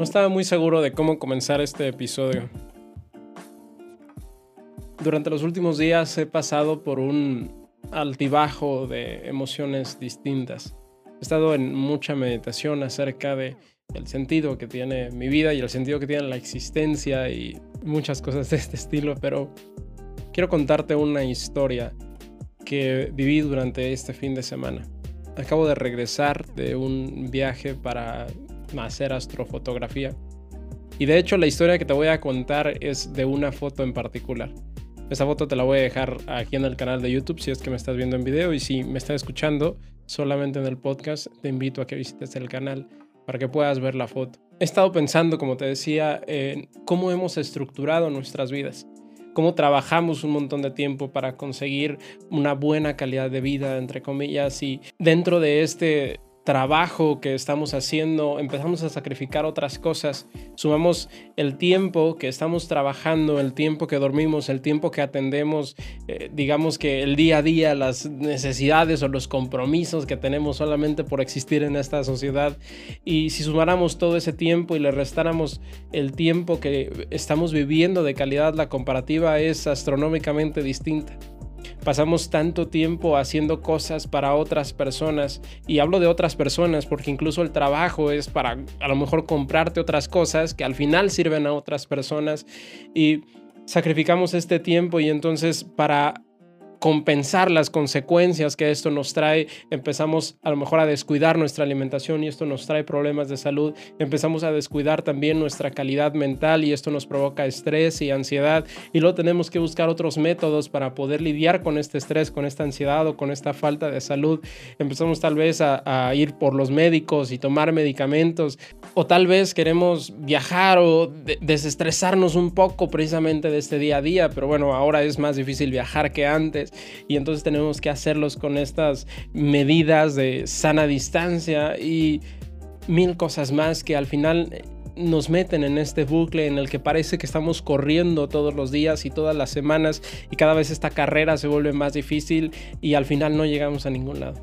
No estaba muy seguro de cómo comenzar este episodio. Durante los últimos días he pasado por un altibajo de emociones distintas. He estado en mucha meditación acerca de el sentido que tiene mi vida y el sentido que tiene la existencia y muchas cosas de este estilo, pero quiero contarte una historia que viví durante este fin de semana. Acabo de regresar de un viaje para hacer astrofotografía. Y de hecho la historia que te voy a contar es de una foto en particular. Esa foto te la voy a dejar aquí en el canal de YouTube si es que me estás viendo en video y si me estás escuchando solamente en el podcast, te invito a que visites el canal para que puedas ver la foto. He estado pensando, como te decía, en cómo hemos estructurado nuestras vidas, cómo trabajamos un montón de tiempo para conseguir una buena calidad de vida, entre comillas, y dentro de este trabajo que estamos haciendo, empezamos a sacrificar otras cosas, sumamos el tiempo que estamos trabajando, el tiempo que dormimos, el tiempo que atendemos, eh, digamos que el día a día, las necesidades o los compromisos que tenemos solamente por existir en esta sociedad. Y si sumáramos todo ese tiempo y le restáramos el tiempo que estamos viviendo de calidad, la comparativa es astronómicamente distinta pasamos tanto tiempo haciendo cosas para otras personas. Y hablo de otras personas porque incluso el trabajo es para a lo mejor comprarte otras cosas que al final sirven a otras personas. Y sacrificamos este tiempo y entonces para compensar las consecuencias que esto nos trae, empezamos a lo mejor a descuidar nuestra alimentación y esto nos trae problemas de salud, empezamos a descuidar también nuestra calidad mental y esto nos provoca estrés y ansiedad. Y luego tenemos que buscar otros métodos para poder lidiar con este estrés, con esta ansiedad o con esta falta de salud. Empezamos tal vez a, ir por los médicos y tomar medicamentos. O tal vez queremos viajar o desestresarnos un poco precisamente de este día a día, pero bueno, ahora es más difícil viajar que antes y entonces tenemos que hacerlos con estas medidas de sana distancia y mil cosas más que al final nos meten en este bucle en el que parece que estamos corriendo todos los días y todas las semanas y cada vez esta carrera se vuelve más difícil y al final no llegamos a ningún lado.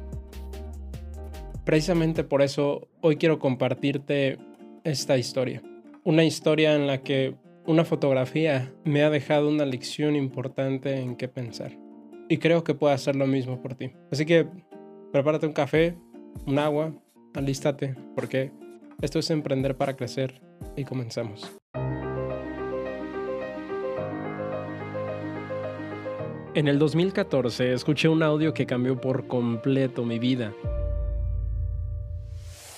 Precisamente por eso hoy quiero compartirte esta historia. Una historia en la que una fotografía me ha dejado una lección importante en qué pensar y creo que puede hacer lo mismo por ti. Así que prepárate un café, un agua, alístate, porque esto es emprender para crecer y comenzamos. En el 2014 escuché un audio que cambió por completo mi vida.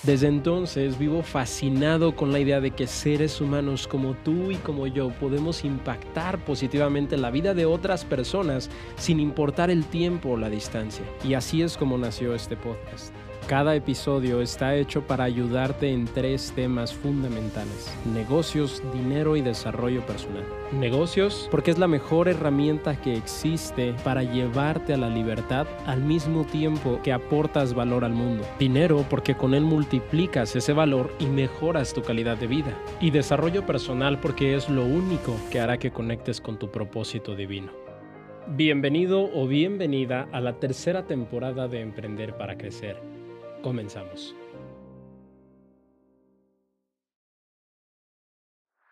Desde entonces vivo fascinado con la idea de que seres humanos como tú y como yo podemos impactar positivamente la vida de otras personas sin importar el tiempo o la distancia. Y así es como nació este podcast. Cada episodio está hecho para ayudarte en tres temas fundamentales. Negocios, dinero y desarrollo personal. Negocios porque es la mejor herramienta que existe para llevarte a la libertad al mismo tiempo que aportas valor al mundo. Dinero porque con él multiplicas ese valor y mejoras tu calidad de vida. Y desarrollo personal porque es lo único que hará que conectes con tu propósito divino. Bienvenido o bienvenida a la tercera temporada de Emprender para Crecer Comenzamos.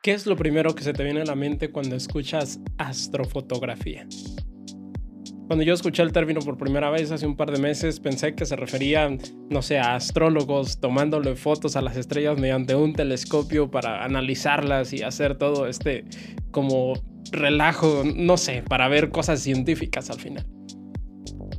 ¿Qué es lo primero que se te viene a la mente cuando escuchas astrofotografía? Cuando yo escuché el término por primera vez hace un par de meses, pensé que se refería, no sé, a astrólogos tomándole fotos a las estrellas mediante un telescopio para analizarlas y hacer todo este como relajo, no sé, para ver cosas científicas al final.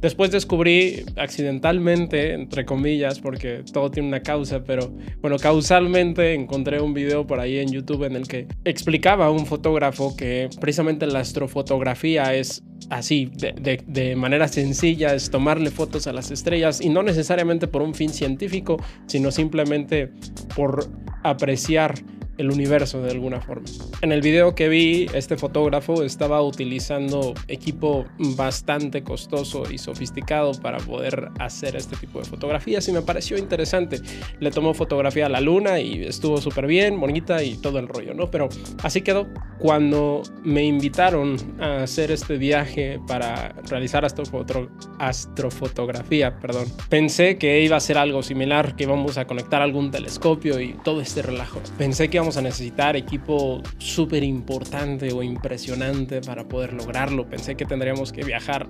Después descubrí accidentalmente, entre comillas, porque todo tiene una causa, pero bueno, causalmente encontré un video por ahí en YouTube en el que explicaba a un fotógrafo que precisamente la astrofotografía es así, de, de, manera sencilla, es tomarle fotos a las estrellas y no necesariamente por un fin científico, sino simplemente por apreciar el universo de alguna forma. En el video que vi, este fotógrafo estaba utilizando equipo bastante costoso y sofisticado para poder hacer este tipo de fotografías y me pareció interesante. Le tomó fotografía a la luna y estuvo súper bien, bonita y todo el rollo, ¿no? Pero así quedó. Cuando me invitaron a hacer este viaje para realizar astrofotografía, perdón, pensé que iba a ser algo similar, que íbamos a conectar algún telescopio y todo este relajo. Pensé que íbamos a necesitar equipo súper importante o impresionante para poder lograrlo. Pensé que tendríamos que viajar,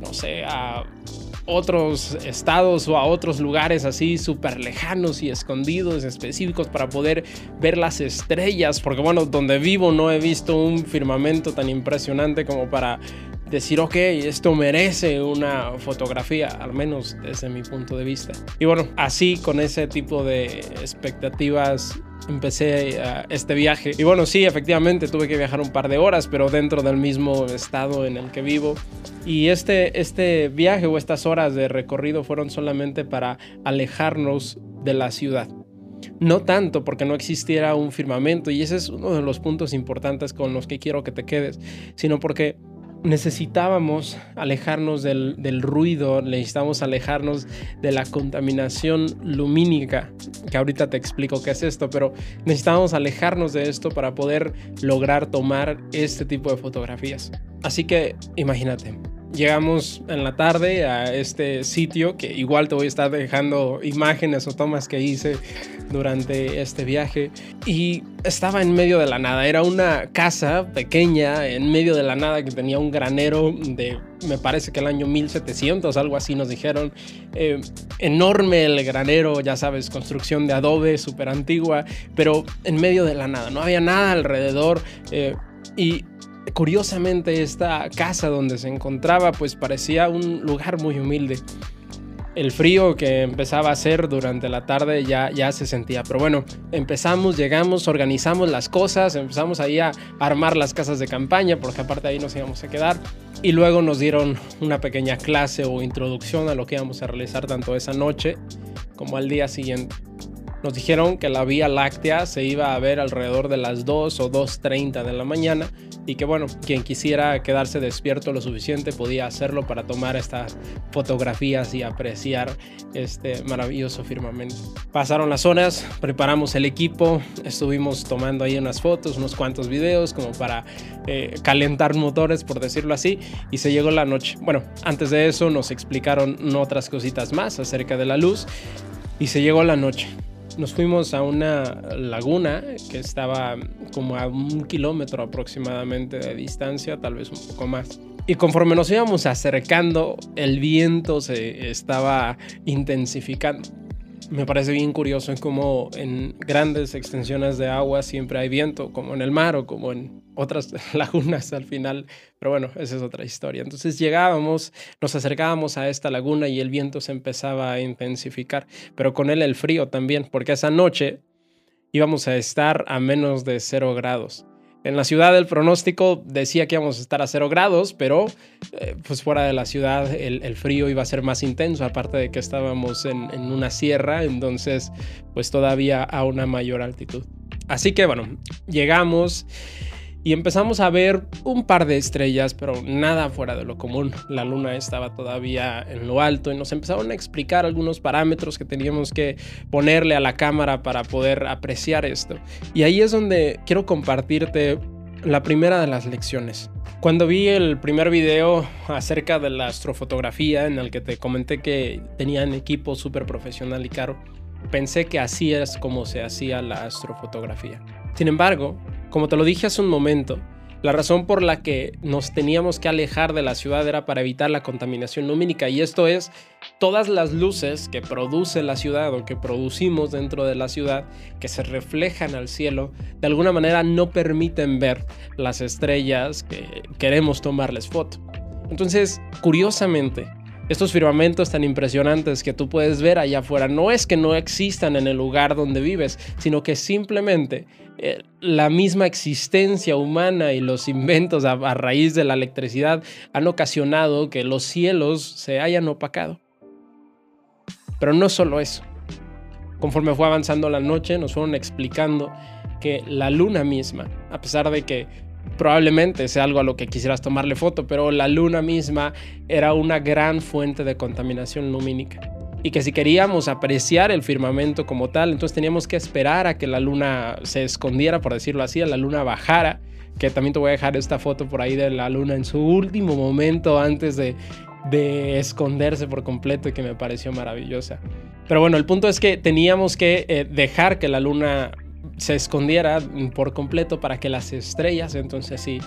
no sé, a otros estados o a otros lugares así súper lejanos y escondidos, específicos para poder ver las estrellas, porque bueno, donde vivo no he visto un firmamento tan impresionante como para decir, ok, esto merece una fotografía, al menos desde mi punto de vista. Y bueno, así con ese tipo de expectativas empecé uh, este viaje. Y bueno, sí, efectivamente tuve que viajar un par de horas, pero dentro del mismo estado en el que vivo. Y este, este viaje o estas horas de recorrido fueron solamente para alejarnos de la ciudad. No tanto porque no existiera un firmamento, y ese es uno de los puntos importantes con los que quiero que te quedes, sino porque necesitábamos alejarnos del, ruido, necesitábamos alejarnos de la contaminación lumínica, que ahorita te explico qué es esto, pero necesitábamos alejarnos de esto para poder lograr tomar este tipo de fotografías. Así que imagínate, llegamos en la tarde a este sitio que igual te voy a estar dejando imágenes o tomas que hice durante este viaje y estaba en medio de la nada. Era una casa pequeña en medio de la nada que tenía un granero de, me parece que el año 1700, algo así nos dijeron. Eh, enorme el granero, ya sabes, construcción de adobe, súper antigua, pero en medio de la nada. No había nada alrededor eh, y curiosamente esta casa donde se encontraba pues parecía un lugar muy humilde. El frío que empezaba a hacer durante la tarde ya, ya se sentía. Pero bueno, empezamos, llegamos, organizamos las cosas, empezamos ahí a armar las casas de campaña, porque aparte ahí nos íbamos a quedar. Y luego nos dieron una pequeña clase o introducción a lo que íbamos a realizar tanto esa noche como al día siguiente. Nos dijeron que la Vía Láctea se iba a ver alrededor de las 2 o 2.30 de la mañana y que bueno, quien quisiera quedarse despierto lo suficiente podía hacerlo para tomar estas fotografías y apreciar este maravilloso firmamento. Pasaron las horas, preparamos el equipo, estuvimos tomando ahí unas fotos, unos cuantos videos como para eh, calentar motores, por decirlo así, y se llegó la noche. Bueno, antes de eso nos explicaron otras cositas más acerca de la luz y se llegó la noche nos fuimos a una laguna que estaba como a un kilómetro aproximadamente de distancia, tal vez un poco más. Y conforme nos íbamos acercando, el viento se estaba intensificando me parece bien curioso en cómo en grandes extensiones de agua siempre hay viento, como en el mar o como en otras lagunas al final. Pero bueno, esa es otra historia. Entonces llegábamos, nos acercábamos a esta laguna y el viento se empezaba a intensificar, pero con él el frío también, porque esa noche íbamos a estar a menos de cero grados. En la ciudad el pronóstico decía que íbamos a estar a cero grados, pero eh, pues fuera de la ciudad el, frío iba a ser más intenso, aparte de que estábamos en, en una sierra, entonces pues todavía a una mayor altitud. Así que bueno, llegamos y empezamos a ver un par de estrellas, pero nada fuera de lo común. La luna estaba todavía en lo alto y nos empezaron a explicar algunos parámetros que teníamos que ponerle a la cámara para poder apreciar esto. Y ahí es donde quiero compartirte la primera de las lecciones. Cuando vi el primer video acerca de la astrofotografía en el que te comenté que tenían equipo súper profesional y caro, pensé que así es como se hacía la astrofotografía. Sin embargo, como te lo dije hace un momento, la razón por la que nos teníamos que alejar de la ciudad era para evitar la contaminación lumínica y esto es todas las luces que produce la ciudad o que producimos dentro de la ciudad que se reflejan al cielo de alguna manera no permiten ver las estrellas que queremos tomarles foto. Entonces, curiosamente, estos firmamentos tan impresionantes que tú puedes ver allá afuera no es que no existan en el lugar donde vives, sino que simplemente eh, la misma existencia humana y los inventos a, a raíz de la electricidad han ocasionado que los cielos se hayan opacado. Pero no solo eso. Conforme fue avanzando la noche, nos fueron explicando que la luna misma, a pesar de que probablemente sea algo a lo que quisieras tomarle foto, pero la luna misma era una gran fuente de contaminación lumínica. Y que si queríamos apreciar el firmamento como tal, entonces teníamos que esperar a que la luna se escondiera, por decirlo así, a la luna bajara. Que también te voy a dejar esta foto por ahí de la luna en su último momento antes de, de esconderse por completo y que me pareció maravillosa. Pero bueno, el punto es que teníamos que eh, dejar que la luna se escondiera por completo para que las estrellas entonces sí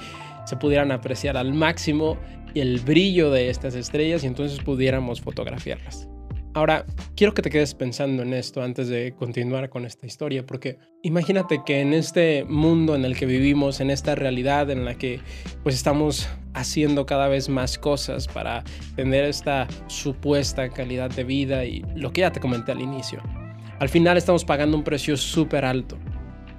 se pudieran apreciar al máximo el brillo de estas estrellas y entonces pudiéramos fotografiarlas. Ahora, quiero que te quedes pensando en esto antes de continuar con esta historia, porque imagínate que en este mundo en el que vivimos, en esta realidad en la que pues estamos haciendo cada vez más cosas para tener esta supuesta calidad de vida y lo que ya te comenté al inicio. Al final estamos pagando un precio súper alto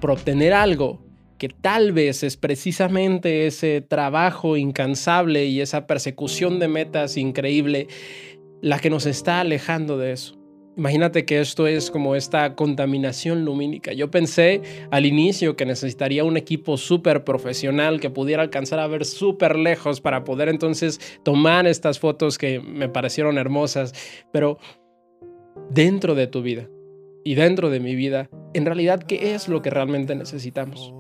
por obtener algo que tal vez es precisamente ese trabajo incansable y esa persecución de metas increíble la que nos está alejando de eso. Imagínate que esto es como esta contaminación lumínica. Yo pensé al inicio que necesitaría un equipo súper profesional que pudiera alcanzar a ver súper lejos para poder entonces tomar estas fotos que me parecieron hermosas, pero dentro de tu vida y dentro de mi vida, en realidad, ¿qué es lo que realmente necesitamos?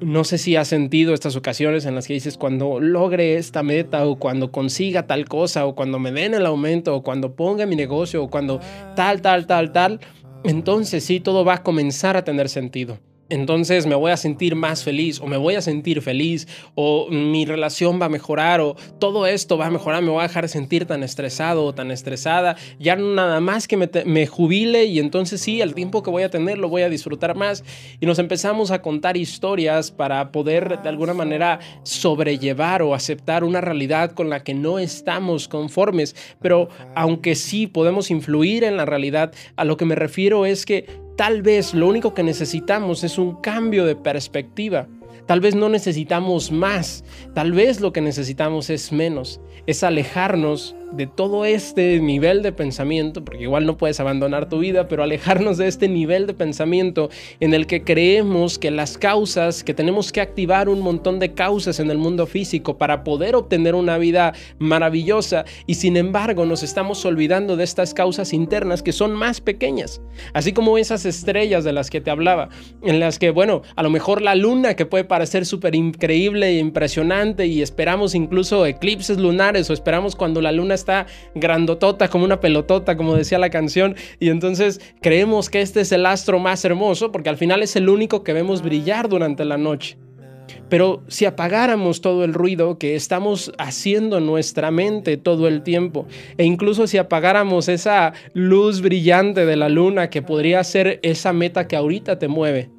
No sé si has sentido estas ocasiones en las que dices cuando logre esta meta o cuando consiga tal cosa o cuando me den el aumento o cuando ponga mi negocio o cuando tal, tal, tal, tal, entonces sí, todo va a comenzar a tener sentido entonces me voy a sentir más feliz o me voy a sentir feliz o mi relación va a mejorar o todo esto va a mejorar, me voy a dejar de sentir tan estresado o tan estresada, ya nada más que me, jubile y entonces sí, el tiempo que voy a tener lo voy a disfrutar más. Y nos empezamos a contar historias para poder de alguna manera sobrellevar o aceptar una realidad con la que no estamos conformes, pero aunque sí podemos influir en la realidad, a lo que me refiero es que Tal vez lo único que necesitamos es un cambio de perspectiva. Tal vez no necesitamos más, tal vez lo que necesitamos es menos, es alejarnos de todo este nivel de pensamiento, porque igual no puedes abandonar tu vida, pero alejarnos de este nivel de pensamiento en el que creemos que las causas, que tenemos que activar un montón de causas en el mundo físico para poder obtener una vida maravillosa y sin embargo nos estamos olvidando de estas causas internas que son más pequeñas, así como esas estrellas de las que te hablaba, en las que, bueno, a lo mejor la luna que puede súper increíble e impresionante y esperamos incluso eclipses lunares o esperamos cuando la luna está grandotota como una pelotota, como decía la canción, y entonces creemos que este es el astro más hermoso porque al final es el único que vemos brillar durante la noche. Pero si apagáramos todo el ruido que estamos haciendo en nuestra mente todo el tiempo, e incluso si apagáramos esa luz brillante de la luna que podría ser esa meta que ahorita te mueve,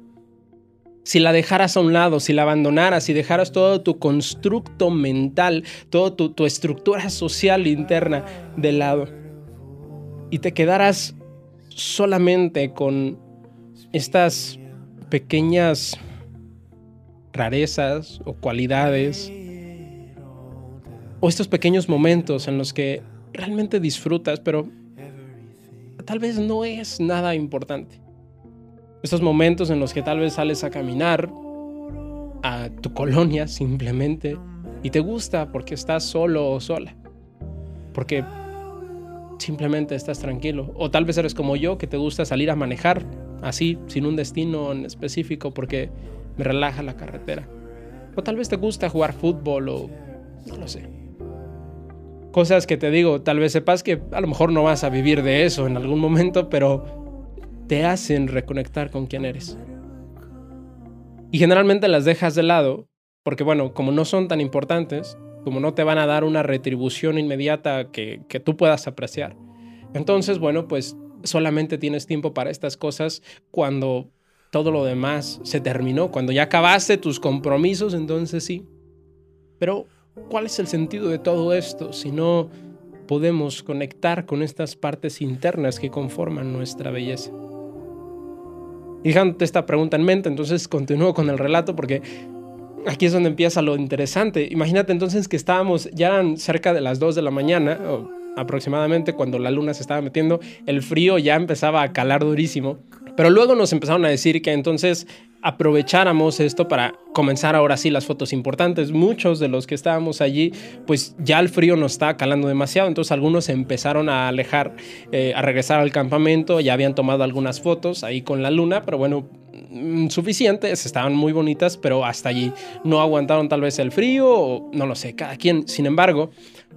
si la dejaras a un lado, si la abandonaras, si dejaras todo tu constructo mental, toda tu, estructura social interna de lado y te quedaras solamente con estas pequeñas rarezas o cualidades o estos pequeños momentos en los que realmente disfrutas, pero tal vez no es nada importante. Estos momentos en los que tal vez sales a caminar a tu colonia simplemente y te gusta porque estás solo o sola. Porque simplemente estás tranquilo. O tal vez eres como yo que te gusta salir a manejar así, sin un destino en específico porque me relaja la carretera. O tal vez te gusta jugar fútbol o no lo sé. Cosas que te digo, tal vez sepas que a lo mejor no vas a vivir de eso en algún momento, pero te hacen reconectar con quién eres. Y generalmente las dejas de lado porque, bueno, como no son tan importantes, como no te van a dar una retribución inmediata que, que tú puedas apreciar. Entonces, bueno, pues solamente tienes tiempo para estas cosas cuando todo lo demás se terminó, cuando ya acabaste tus compromisos, entonces sí. Pero, ¿cuál es el sentido de todo esto si no podemos conectar con estas partes internas que conforman nuestra belleza? Dejándote esta pregunta en mente, entonces continúo con el relato porque aquí es donde empieza lo interesante. Imagínate entonces que estábamos, ya eran cerca de las 2 de la mañana, aproximadamente, cuando la luna se estaba metiendo, el frío ya empezaba a calar durísimo. Pero luego nos empezaron a decir que entonces aprovecháramos esto para comenzar ahora sí las fotos importantes. Muchos de los que estábamos allí, pues ya el frío nos está calando demasiado, entonces algunos empezaron a alejar, eh, a regresar al campamento, ya habían tomado algunas fotos ahí con la luna, pero bueno, mm, suficientes, estaban muy bonitas, pero hasta allí no aguantaron tal vez el frío, o no lo sé, cada quien. Sin embargo,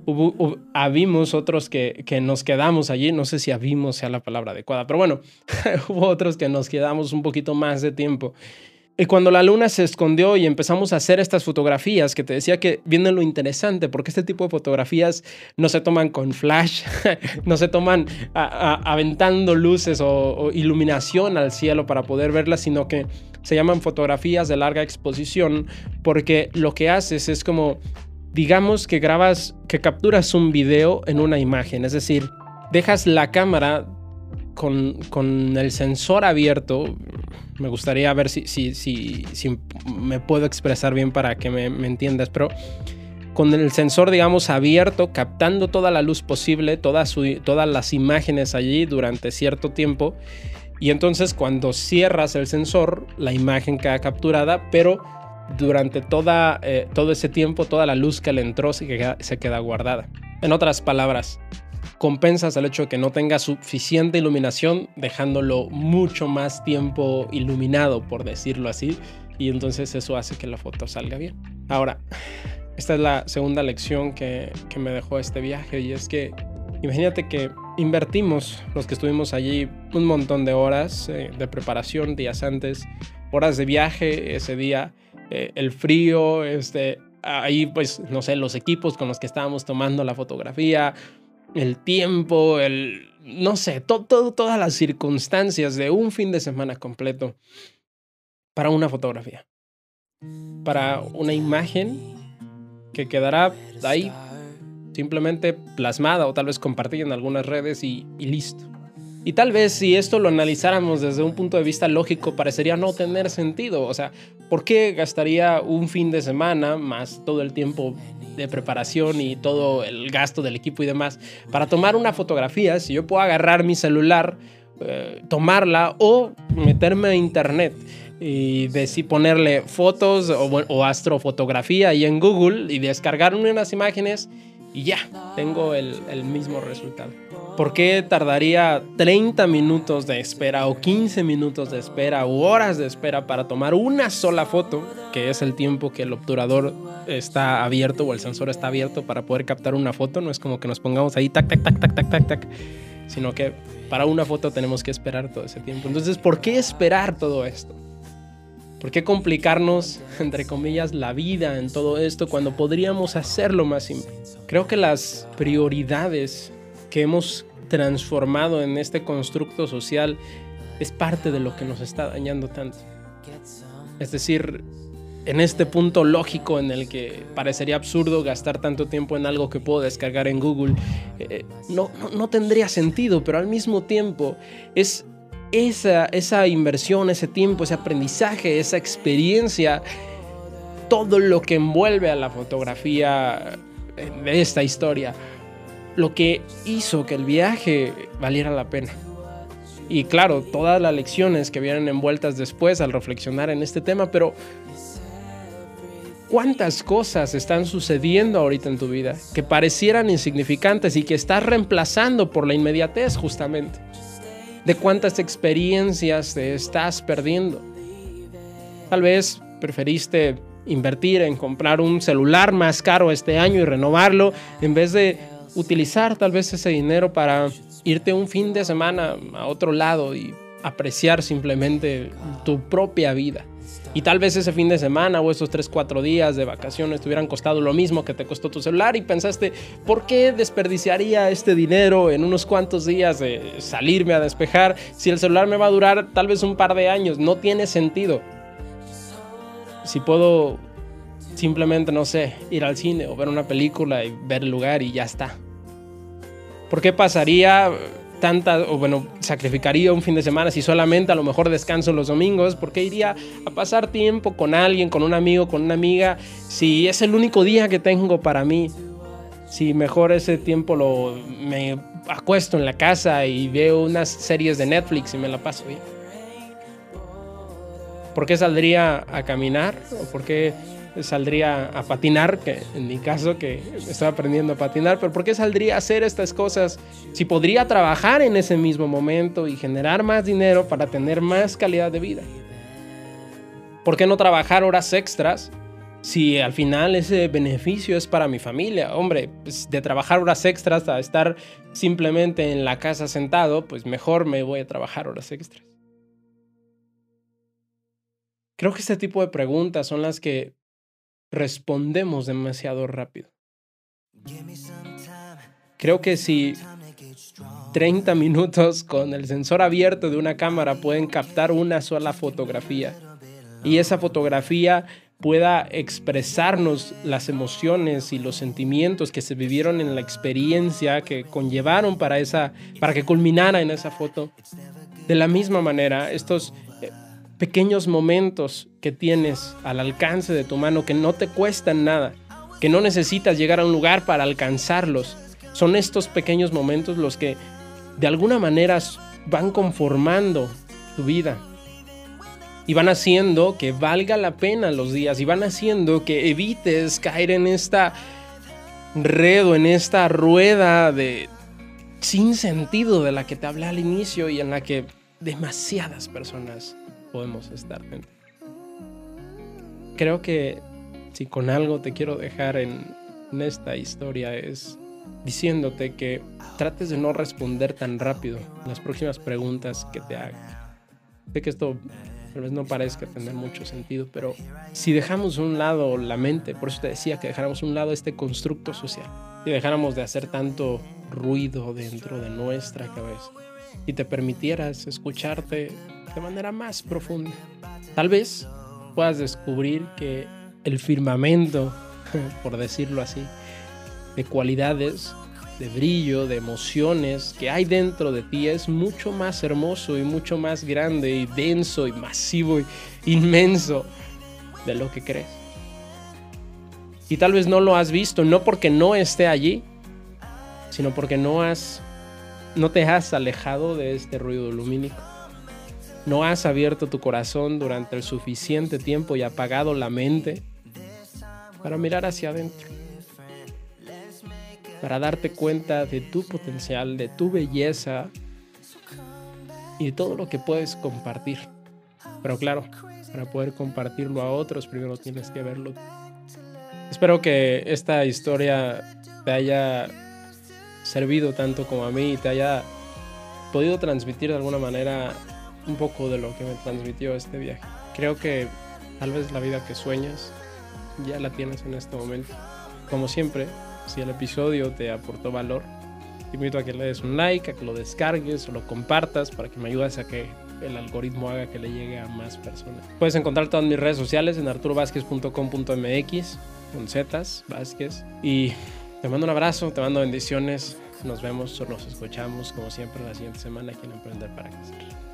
hubo, habimos otros que, que, nos quedamos allí, no sé si habimos sea la palabra adecuada, pero bueno, hubo otros que nos quedamos un poquito más de tiempo. Y cuando la luna se escondió y empezamos a hacer estas fotografías, que te decía que viene lo interesante, porque este tipo de fotografías no se toman con flash, no se toman aventando luces o iluminación al cielo para poder verlas, sino que se llaman fotografías de larga exposición, porque lo que haces es como digamos que grabas, que capturas un video en una imagen, es decir, dejas la cámara con, con el sensor abierto. Me gustaría ver si, si, si, si me puedo expresar bien para que me, me, entiendas, pero con el sensor, digamos, abierto, captando toda la luz posible, todas las imágenes allí durante cierto tiempo. Y entonces cuando cierras el sensor, la imagen queda capturada, pero durante toda, eh, todo ese tiempo, toda la luz que le entró se queda, guardada. En otras palabras, compensas el hecho de que no tenga suficiente iluminación, dejándolo mucho más tiempo iluminado, por decirlo así, y entonces eso hace que la foto salga bien. Ahora, esta es la segunda lección que, que me dejó este viaje, y es que imagínate que invertimos, los que estuvimos allí, un montón de horas eh, de preparación días antes, horas de viaje ese día, eh, el frío, este, ahí pues, no sé, los equipos con los que estábamos tomando la fotografía, el tiempo, el, no sé, todas las circunstancias de un fin de semana completo para una fotografía, para una imagen que quedará ahí simplemente plasmada o tal vez compartida en algunas redes y listo. Y tal vez si esto lo analizáramos desde un punto de vista lógico, parecería no tener sentido. O sea, ¿por qué gastaría un fin de semana más todo el tiempo de preparación y todo el gasto del equipo y demás para tomar una fotografía si yo puedo agarrar mi celular, eh, tomarla o meterme a internet? y decir ponerle fotos o, astrofotografía ahí en Google y descargarme unas imágenes y ya, tengo el mismo resultado. ¿Por qué tardaría 30 minutos de espera o 15 minutos de espera o horas de espera para tomar una sola foto, que es el tiempo que el obturador está abierto o el sensor está abierto para poder captar una foto? No es como que nos pongamos ahí tac, tac, tac, tac, tac, tac, tac, sino que para una foto tenemos que esperar todo ese tiempo. Entonces, ¿por qué esperar todo esto? ¿Por qué complicarnos, entre comillas, la vida en todo esto cuando podríamos hacerlo más simple? Creo que las prioridades que hemos transformado en este constructo social es parte de lo que nos está dañando tanto. Es decir, en este punto lógico en el que parecería absurdo gastar tanto tiempo en algo que puedo descargar en Google, eh, no, no, tendría sentido, pero al mismo tiempo es esa, esa inversión, ese tiempo, ese aprendizaje, esa experiencia, todo lo que envuelve a la fotografía de esta historia lo que hizo que el viaje valiera la pena. Y claro, todas las lecciones que vienen envueltas después al reflexionar en este tema, pero ¿cuántas cosas están sucediendo ahorita en tu vida que parecieran insignificantes y que estás reemplazando por la inmediatez justamente? ¿De cuántas experiencias te estás perdiendo? Tal vez preferiste invertir en comprar un celular más caro este año y renovarlo en vez de utilizar tal vez ese dinero para irte un fin de semana a otro lado y apreciar simplemente tu propia vida. Y tal vez ese fin de semana o esos 3, 4 días de vacaciones te hubieran costado lo mismo que te costó tu celular y pensaste, ¿por qué desperdiciaría este dinero en unos cuantos días de salirme a despejar si el celular me va a durar tal vez un par de años? No tiene sentido. Si puedo simplemente, no sé, ir al cine o ver una película y ver el lugar y ya está. ¿Por qué pasaría tanta, o bueno, sacrificaría un fin de semana si solamente a lo mejor descanso los domingos? ¿Por qué iría a pasar tiempo con alguien, con un amigo, con una amiga, si es el único día que tengo para mí? Si mejor ese tiempo lo me acuesto en la casa y veo unas series de Netflix y me la paso bien. ¿Por qué saldría a caminar? ¿O por qué saldría a patinar? Que en mi caso, que estoy aprendiendo a patinar, pero ¿por qué saldría a hacer estas cosas si podría trabajar en ese mismo momento y generar más dinero para tener más calidad de vida? ¿Por qué no trabajar horas extras si al final ese beneficio es para mi familia? Hombre, pues de trabajar horas extras a estar simplemente en la casa sentado, pues mejor me voy a trabajar horas extras. Creo que este tipo de preguntas son las que respondemos demasiado rápido. Creo que si 30 minutos con el sensor abierto de una cámara pueden captar una sola fotografía y esa fotografía pueda expresarnos las emociones y los sentimientos que se vivieron en la experiencia que conllevaron para esa para que culminara en esa foto. De la misma manera, estos pequeños momentos que tienes al alcance de tu mano que no te cuestan nada, que no necesitas llegar a un lugar para alcanzarlos. Son estos pequeños momentos los que de alguna manera van conformando tu vida y van haciendo que valga la pena los días y van haciendo que evites caer en esta red o en esta rueda de sin sentido de la que te hablé al inicio y en la que demasiadas personas podemos estar. Creo que si con algo te quiero dejar en, esta historia es diciéndote que trates de no responder tan rápido las próximas preguntas que te haga. Sé que esto tal vez no parezca tener mucho sentido, pero si dejamos un lado la mente, por eso te decía que dejáramos un lado este constructo social, si dejáramos de hacer tanto ruido dentro de nuestra cabeza y te permitieras escucharte de manera más profunda. Tal vez puedas descubrir que el firmamento, por decirlo así, de cualidades, de brillo, de emociones que hay dentro de ti es mucho más hermoso y mucho más grande y denso y masivo y inmenso de lo que crees. Y tal vez no lo has visto, no porque no esté allí, sino porque no has no te has alejado de este ruido lumínico. No has abierto tu corazón durante el suficiente tiempo y apagado la mente para mirar hacia adentro. Para darte cuenta de tu potencial, de tu belleza y de todo lo que puedes compartir. Pero claro, para poder compartirlo a otros, primero tienes que verlo. Espero que esta historia te haya servido tanto como a mí y te haya podido transmitir de alguna manera un poco de lo que me transmitió este viaje. Creo que tal vez la vida que sueñas ya la tienes en este momento. Como siempre, si el episodio te aportó valor, te invito a que le des un like, a que lo descargues o lo compartas para que me ayudes a que el algoritmo haga que le llegue a más personas. Puedes encontrar todas mis redes sociales en arturovázquez.com.mx con zetas, Vázquez. Y te mando un abrazo, te mando bendiciones. Nos vemos o nos escuchamos como siempre la siguiente semana aquí en Emprender para Crecer.